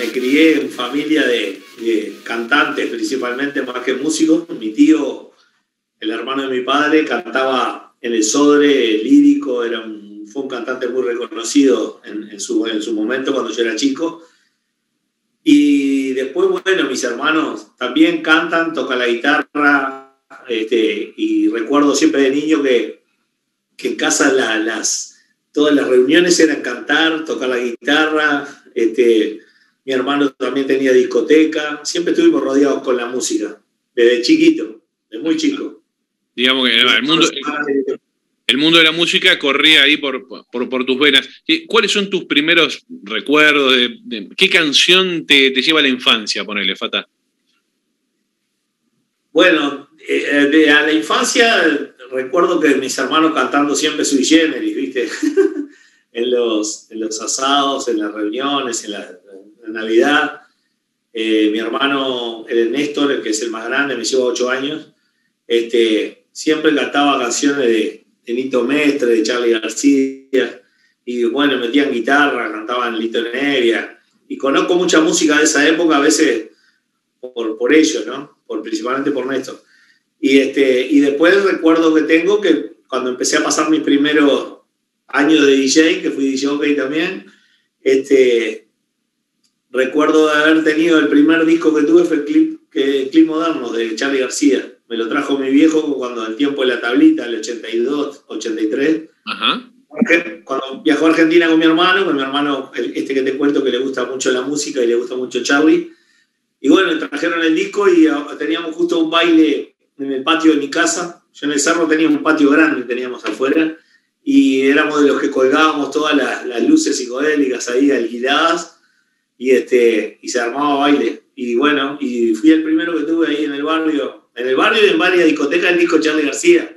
me crié en familia de, cantantes, principalmente más que músicos. Mi tío, el hermano de mi padre, cantaba en el Sodre, lírico, era fue un cantante muy reconocido en, su, en su momento cuando yo era chico. Y después, bueno, mis hermanos también cantan, tocan la guitarra, este, y recuerdo siempre de niño que, que en casa las, todas las reuniones eran cantar, tocar la guitarra, este, mi hermano también tenía discoteca, siempre estuvimos rodeados con la música, desde chiquito, desde muy chico. Digamos que el mundo, el mundo de la música corría ahí por, por, tus venas. ¿Cuáles son tus primeros recuerdos? De, ¿Qué canción te, lleva a la infancia, ponele, Fata? Bueno, eh, a la infancia recuerdo que mis hermanos cantando siempre sui generis, ¿viste? en, los, en los asados, en las reuniones, en Navidad. Eh, mi hermano, el Néstor, el que es el más grande, me lleva ocho años, este, siempre cantaba canciones de, de Nito Mestre, de Charlie García, y bueno, metían guitarra, cantaban Lito Nevia, y conozco mucha música de esa época, a veces por, por ellos, ¿no? Por, principalmente por Néstor. Y, este, y después recuerdo que tengo que cuando empecé a pasar mis primeros años de DJ, que fui DJ también, este, recuerdo de haber tenido el primer disco que tuve fue el clip, que, clip moderno de Charlie García. Me lo trajo mi viejo cuando el tiempo de la tablita, el 82, 83. Ajá. Cuando viajó a Argentina con mi hermano, con mi hermano, este que te cuento que le gusta mucho la música y le gusta mucho Charlie. Y bueno, trajeron el disco y ah, teníamos justo un baile en el patio de mi casa. Yo en el cerro tenía un patio grande, teníamos afuera, y éramos de los que colgábamos todas las, las luces psicodélicas ahí alquiladas, y, este, y se armaba baile. Y bueno, y fui el primero que tuve ahí en el barrio, en el barrio y en varias discotecas, el disco Charlie García,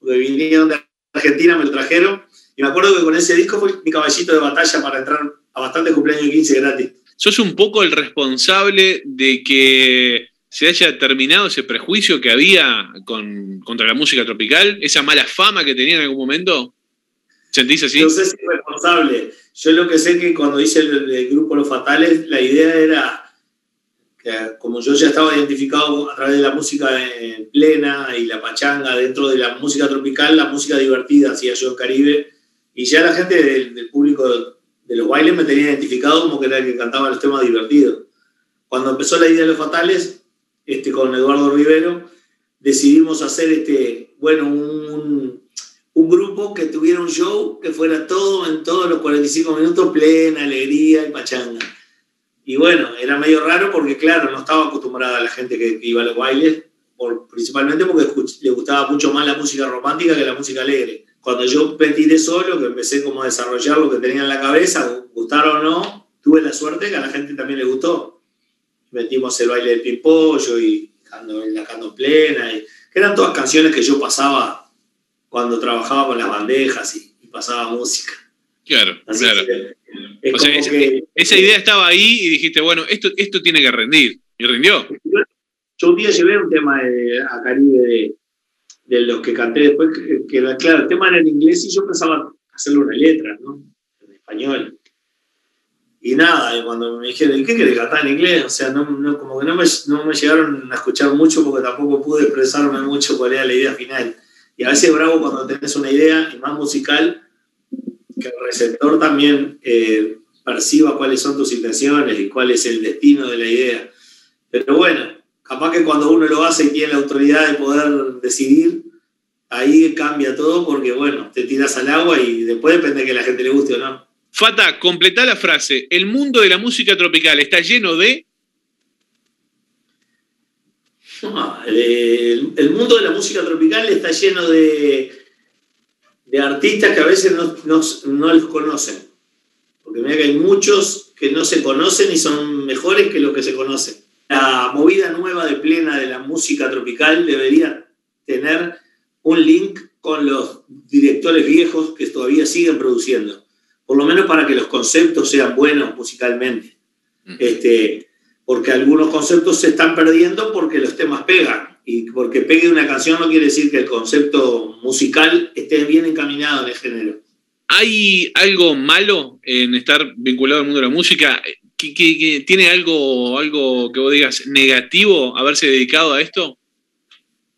porque vinieron de Argentina, me lo trajeron, y me acuerdo que con ese disco fue mi caballito de batalla para entrar a bastantes cumpleaños de 15 gratis. Sos un poco el responsable de que se haya terminado ese prejuicio que había con, contra la música tropical, esa mala fama que tenía en algún momento? ¿Sentís así? No sé si es responsable. Yo lo que sé es que cuando hice el, grupo Los Fatales, la idea era que como yo ya estaba identificado a través de la música en plena y la pachanga dentro de la música tropical, la música divertida hacía yo en Caribe, y ya la gente del, público de los bailes me tenía identificado como que era el que cantaba los temas divertidos. Cuando empezó la idea de Los Fatales, este, con Eduardo Rivero, decidimos hacer este, bueno, un, un, grupo que tuviera un show que fuera todo en todos los 45 minutos, plena alegría y pachanga. Y bueno, era medio raro porque, claro, no estaba acostumbrada a la gente que, iba a los bailes, por, principalmente porque le gustaba mucho más la música romántica que la música alegre. Cuando yo me tiré solo, que empecé como a desarrollar lo que tenía en la cabeza, gustar o no, tuve la suerte que a la gente también le gustó metimos el baile del pimpollo y la cando plena, y, que eran todas canciones que yo pasaba cuando trabajaba con las bandejas y, pasaba música. Claro, claro. esa, idea estaba ahí y dijiste, bueno, esto, esto tiene que rendir. ¿Y rindió? Yo un día llevé un tema a Caribe de, de, los que canté después, que, que, claro, el tema era en inglés y yo pensaba hacerle una letra, ¿no? En español. Y nada, cuando me dijeron, ¿qué querés cantar en inglés? O sea, no, como que no me, no me, llegaron a escuchar mucho porque tampoco pude expresarme mucho cuál era la idea final. Y a veces bravo cuando tenés una idea, y más musical, que el receptor también eh, perciba cuáles son tus intenciones y cuál es el destino de la idea. Pero bueno, capaz que cuando uno lo hace y tiene la autoridad de poder decidir, ahí cambia todo porque, bueno, te tiras al agua y después depende de que a la gente le guste o no. Fata, completa la frase. El mundo de la música tropical está lleno de. El, mundo de la música tropical está lleno de, de artistas que a veces no, no, los conocen. Porque mira que hay muchos que no se conocen y son mejores que los que se conocen. La movida nueva de plena de la música tropical debería tener un link con los directores viejos que todavía siguen produciendo por lo menos para que los conceptos sean buenos musicalmente. Este, porque algunos conceptos se están perdiendo porque los temas pegan. Y porque pegue una canción no quiere decir que el concepto musical esté bien encaminado en el género. ¿Hay algo malo en estar vinculado al mundo de la música? tiene algo, algo que vos digas negativo haberse dedicado a esto?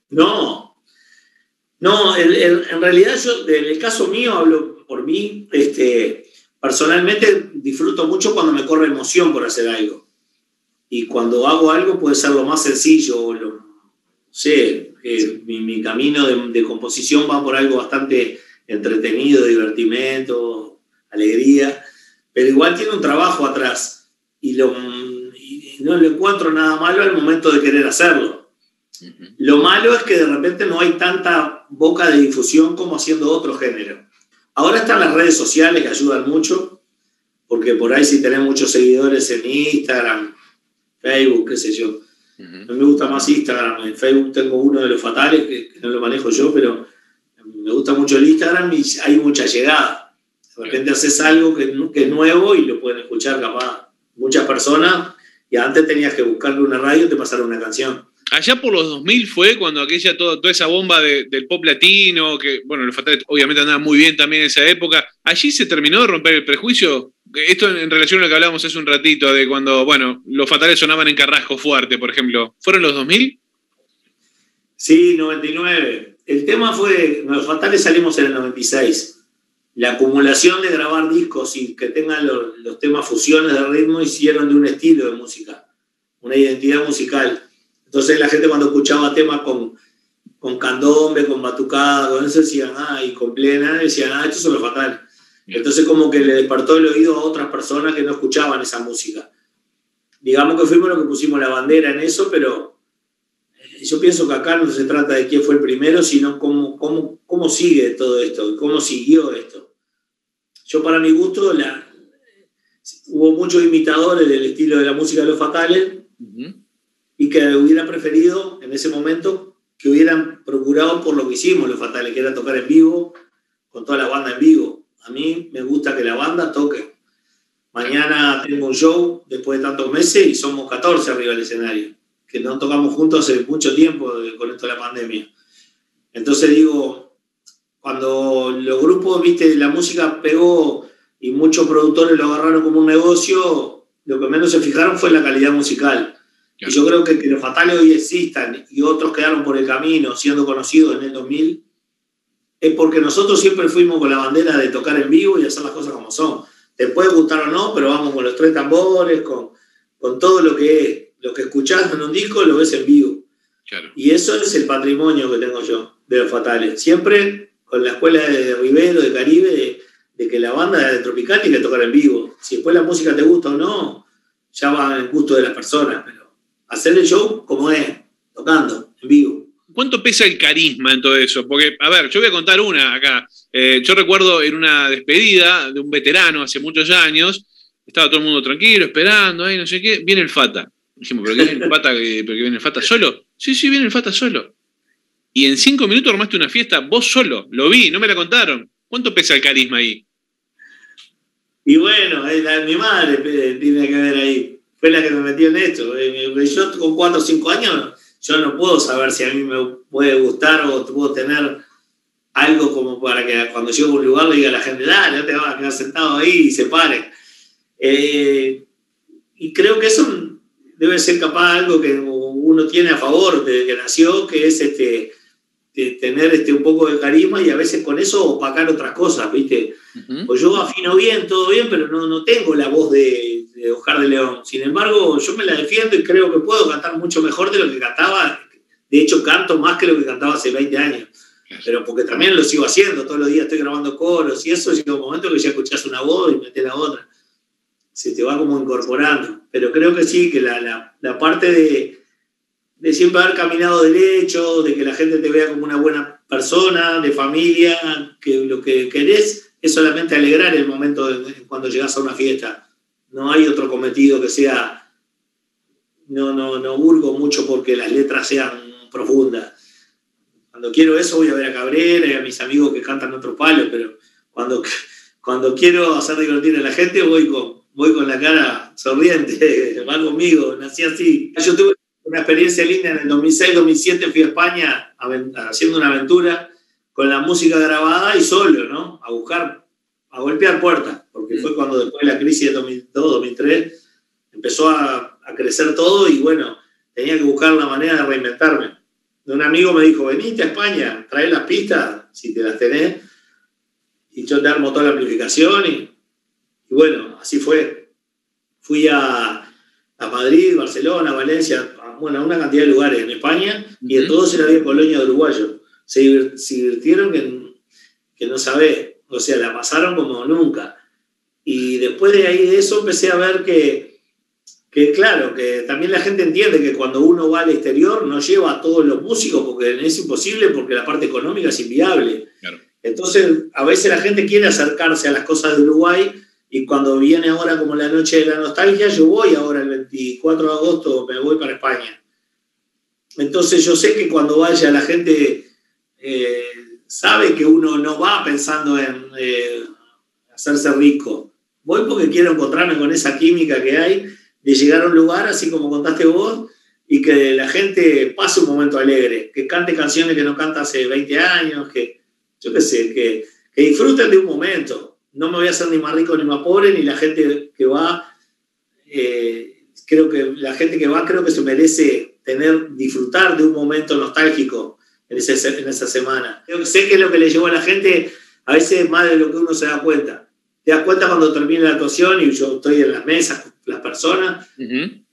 No, no, en, realidad yo, en el caso mío, hablo por mí, este, personalmente disfruto mucho cuando me corre emoción por hacer algo. Y cuando hago algo puede ser lo más sencillo, lo, no sé, mi, camino de, composición va por algo bastante entretenido, divertimento, alegría, pero igual tiene un trabajo atrás y, lo, y no le encuentro nada malo al momento de querer hacerlo. Lo malo es que de repente no hay tanta boca de difusión como haciendo otro género. Ahora están las redes sociales que ayudan mucho, porque por ahí si tenés muchos seguidores en Instagram, Facebook, qué sé yo. A mí me gusta más Instagram. En Facebook tengo uno de los fatales, que, no lo manejo yo, pero me gusta mucho el Instagram y hay mucha llegada. De repente haces algo que, que, es nuevo y lo pueden escuchar capaz muchas personas y antes tenías que buscarle una radio y te pasar una canción allá por los 2000 fue cuando aquella, toda, toda esa bomba del pop latino, que, bueno, los fatales obviamente andaban muy bien también en esa época, allí se terminó de romper el prejuicio. Esto en, relación a lo que hablábamos hace un ratito, de cuando, bueno, los fatales sonaban en Carrasco fuerte, por ejemplo. ¿Fueron los 2000? Sí, 99. El tema fue, los fatales salimos en el 96. La acumulación de grabar discos y que tengan los, los temas fusiones de ritmo hicieron de un estilo de música, una identidad musical entonces la gente cuando escuchaba temas con, con candombe, con batucada, con decían, ah, y con plena, decían, ah, esto es lo fatal. Entonces como que le despertó el oído a otras personas que no escuchaban esa música. Digamos que fuimos los que pusimos la bandera en eso, pero eh, yo pienso que acá no se trata de quién fue el primero, sino cómo, cómo, cómo sigue todo esto, cómo siguió esto. Yo para mi gusto, la, hubo muchos imitadores del estilo de la música de los fatales, y que hubiera preferido en ese momento que hubieran procurado por lo que hicimos los fatales, que era tocar en vivo, con toda la banda en vivo. A mí me gusta que la banda toque. Mañana tengo un show después de tantos meses y somos 14 arriba del escenario, que no tocamos juntos hace mucho tiempo con esto de la pandemia. Entonces digo, cuando los grupos, viste, la música pegó y muchos productores lo agarraron como un negocio, lo que menos se fijaron fue la calidad musical. Y yo creo que que los fatales hoy existan y otros quedaron por el camino siendo conocidos en el 2000, es porque nosotros siempre fuimos con la bandera de tocar en vivo y hacer las cosas como son. Te puede gustar o no, pero vamos con los tres tambores, con, con todo lo que es. Lo que escuchás en un disco lo ves en vivo. Y eso es el patrimonio que tengo yo de los fatales. Siempre con la escuela de Rivero, de Caribe, de, que la banda de Tropical tiene que tocar en vivo. Si después la música te gusta o no, ya va en gusto de las personas. Pero hacer el show como es, tocando, en vivo. ¿Cuánto pesa el carisma en todo eso? Porque, a ver, yo voy a contar una acá. Eh, yo recuerdo en una despedida de un veterano hace muchos años, estaba todo el mundo tranquilo, esperando, ahí no sé qué, viene el Fata. Dijimos, ¿pero qué viene el Fata, ¿pero viene el Fata solo? Sí, sí, viene el Fata solo. Y en cinco minutos armaste una fiesta vos solo, lo vi, no me la contaron. ¿Cuánto pesa el carisma ahí? Y bueno, mi madre tiene que ver ahí fue la que me metió en esto. Eh, yo con 4 o 5 años, yo no puedo saber si a mí me puede gustar o puedo tener algo como para que cuando llego a un lugar le diga a la gente, dale, no te vas a quedar sentado ahí y se pare. Eh, y creo que eso debe ser capaz algo que uno tiene a favor desde que nació, que es este, tener este, un poco de carisma y a veces con eso opacar otras cosas, ¿viste? Pues yo afino bien, todo bien, pero no, no tengo la voz de, de Oscar de León. Sin embargo, yo me la defiendo y creo que puedo cantar mucho mejor de lo que cantaba. De hecho, canto más que lo que cantaba hace 20 años. Pero porque también lo sigo haciendo, todos los días estoy grabando coros y eso, llega un momento que ya escuchás una voz y metes la otra. Se te va como incorporando. Pero creo que sí, que la, la, la parte de, de siempre haber caminado derecho, de que la gente te vea como una buena persona, de familia, que lo que querés es solamente alegrar el momento de, cuando llegas a una fiesta no hay otro cometido que sea, no, no, no burgo mucho porque las letras sean profundas. Cuando quiero eso voy a ver a Cabrera y a mis amigos que cantan otro palo, pero cuando, cuando quiero hacer divertir a la gente voy con, voy con la cara sonriente, va conmigo, nací así. Yo tuve una experiencia linda en el 2006-2007, fui a España haciendo una aventura con la música grabada y solo, ¿no? A buscar, a golpear puertas porque fue cuando después de la crisis de 2002, 2003, empezó a, crecer todo y bueno, tenía que buscar la manera de reinventarme. Un amigo me dijo, venite a España, trae las pistas, si te las tenés, y yo te armo toda la amplificación y, y bueno, así fue. Fui a, a Madrid, Barcelona, Valencia, bueno, a una cantidad de lugares en España y en todos era bien colonia de uruguayo. Se, divirtieron que, que no sabés, o sea, la pasaron como nunca. Después de ahí de eso empecé a ver que, que, claro, que también la gente entiende que cuando uno va al exterior no lleva a todos los músicos porque es imposible porque la parte económica es inviable. Entonces, a veces la gente quiere acercarse a las cosas de Uruguay y cuando viene ahora como la noche de la nostalgia, yo voy ahora el 24 de agosto, me voy para España. Entonces yo sé que cuando vaya la gente eh, sabe que uno no va pensando en eh, hacerse rico. Voy porque quiero encontrarme con esa química que hay de llegar a un lugar, así como contaste vos, y que la gente pase un momento alegre, que cante canciones que no canta hace 20 años, que yo qué sé, que, que disfruten de un momento no me voy a hacer ni más rico ni más pobre, ni la gente que va, eh, creo que la gente que va creo que se merece tener, disfrutar de un momento nostálgico en, ese, en esa semana. sé que es lo que le llevó a la gente, a veces más de lo que uno se da cuenta. Te das cuenta cuando termina la actuación y yo estoy en las mesas, las personas,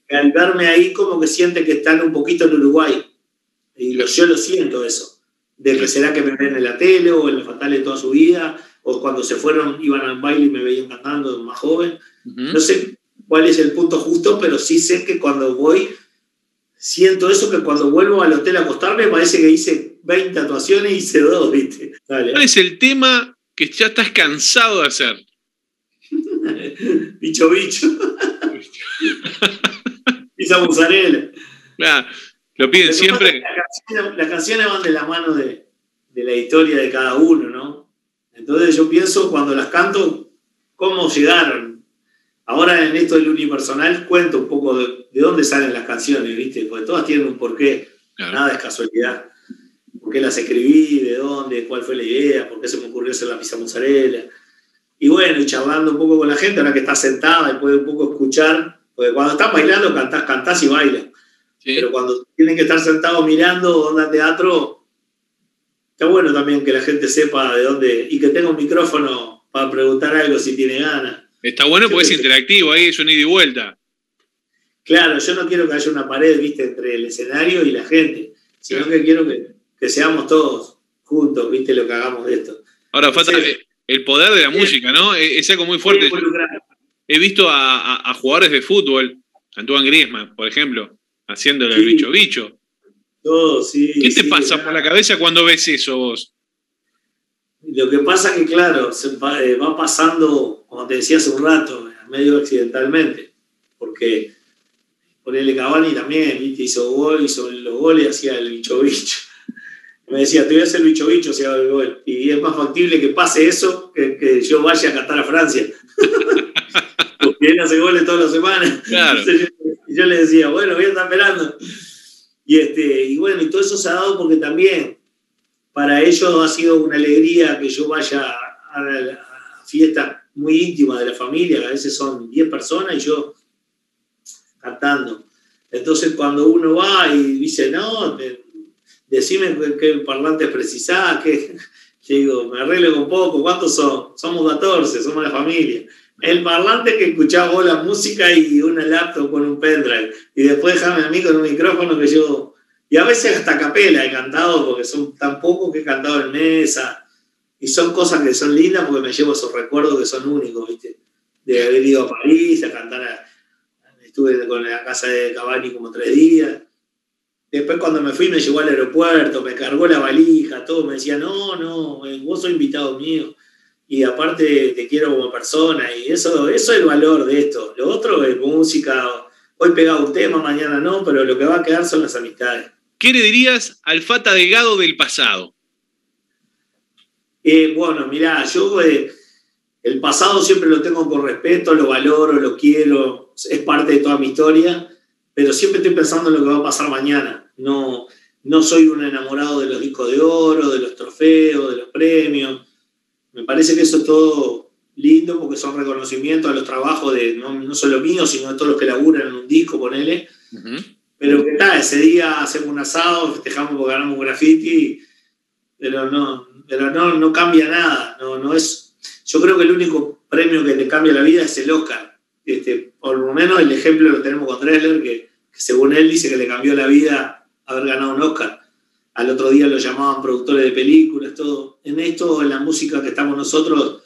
al verme ahí como que siente que están un poquito en Uruguay. Y yo lo siento eso. De que será que me ven en la tele o en la Fatale toda su vida, o cuando se fueron iban al baile y me veían cantando más joven. No sé cuál es el punto justo, pero sí sé que cuando voy, siento eso, que cuando vuelvo al hotel a acostarme parece que hice 20 actuaciones y hice dos, ¿viste? ¿Cuál es el tema que ya estás cansado de hacer? bicho, bicho. Pisa mozzarella. lo piden siempre. Las canciones, van de la mano de, de la historia de cada uno, ¿no? Entonces yo pienso cuando las canto, cómo llegaron. Ahora en esto del unipersonal cuento un poco de, dónde salen las canciones, ¿viste? Porque todas tienen un porqué, nada es casualidad. ¿Por qué las escribí? ¿De dónde? ¿Cuál fue la idea? ¿Por qué se me ocurrió hacer la pizza mozzarella? Y bueno, y charlando un poco con la gente, ahora que está sentada y puede un poco escuchar, porque cuando estás bailando cantás, cantás y bailas. Pero cuando tienen que estar sentados mirando onda teatro, Está bueno también que la gente sepa de dónde y que tenga un micrófono para preguntar algo si tiene ganas. Está bueno porque es interactivo, ahí es un ida y vuelta. Claro, yo no quiero que haya una pared, viste, entre el escenario y la gente, sino que quiero que, seamos todos juntos, viste, lo que hagamos de esto. Ahora, falta el poder de la música, ¿no? Es, algo muy fuerte. He visto a, jugadores de fútbol, Antoine Griezmann, por ejemplo, haciéndole el bicho bicho. ¿Qué te pasa por la cabeza cuando ves eso vos? Lo que pasa que, claro, se eh, va pasando, como te decía hace un rato, medio accidentalmente, porque ponele Cavani también, hizo gol, hizo los goles, hacía el bicho bicho. Me decía, te voy a hacer bicho bicho si hago el gol. Y es más factible que pase eso que, que yo vaya a cantar a Francia. porque él hace goles todas las semanas. Claro. y yo le decía, bueno, voy a estar esperando. Y, este, y bueno, y todo eso se ha dado porque también para ellos ha sido una alegría que yo vaya a, la fiesta muy íntima de la familia, que a veces son 10 personas y yo cantando. Entonces cuando uno va y dice, no, decime qué parlantes precisás, que digo, me arreglo con poco, ¿cuántos son? Somos 14, somos la familia. El parlante que escuchaba vos la música y una laptop con un pendrive. Y después déjame a mí con un micrófono que yo. Y a veces hasta capela he cantado, porque son tan pocos que he cantado en mesa. Y son cosas que son lindas porque me llevo esos recuerdos que son únicos, ¿viste? De haber ido a París, a cantar. estuve con la casa de Cavani como tres días. Después cuando me fui me llevó al aeropuerto, me cargó la valija, todo. Me decía, no, no, vos sos invitado mío y aparte te quiero como persona y eso, eso es el valor de esto. Lo otro es música, hoy pegado un tema, mañana no, pero lo que va a quedar son las amistades. ¿Qué le dirías al Fata Delgado del pasado? Eh, bueno, mirá, yo eh, el pasado siempre lo tengo con respeto, lo valoro, lo quiero, es parte de toda mi historia, pero siempre estoy pensando en lo que va a pasar mañana. No, no soy un enamorado de los discos de oro, de los trofeos, de los premios me parece que eso todo lindo porque son reconocimientos a los trabajos de no, solo míos, sino de todos los que laburan en un disco, ponele. Pero que tal, ese día hacemos un asado, festejamos porque ganamos un graffiti, pero no, pero no, no cambia nada. No, no es, yo creo que el único premio que te cambia la vida es el Oscar. Este, por lo menos el ejemplo lo tenemos con Dressler, que, según él dice que le cambió la vida haber ganado un Oscar. Al otro día lo llamaban productores de películas, todo. En esto, en la música que estamos nosotros,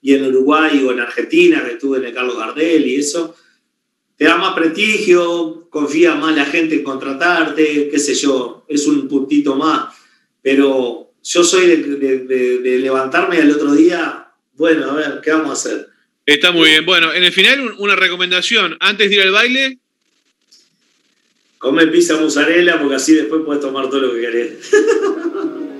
y en Uruguay o en Argentina, que estuve en el Carlos Gardel y eso, te da más prestigio, confía más la gente en contratarte, qué sé yo, es un puntito más. Pero yo soy de, levantarme al otro día, bueno, a ver, ¿qué vamos a hacer? Está muy bien. Bueno, en el final una recomendación, antes de ir al baile. Come pizza mozzarella porque así después puedes tomar todo lo que querés.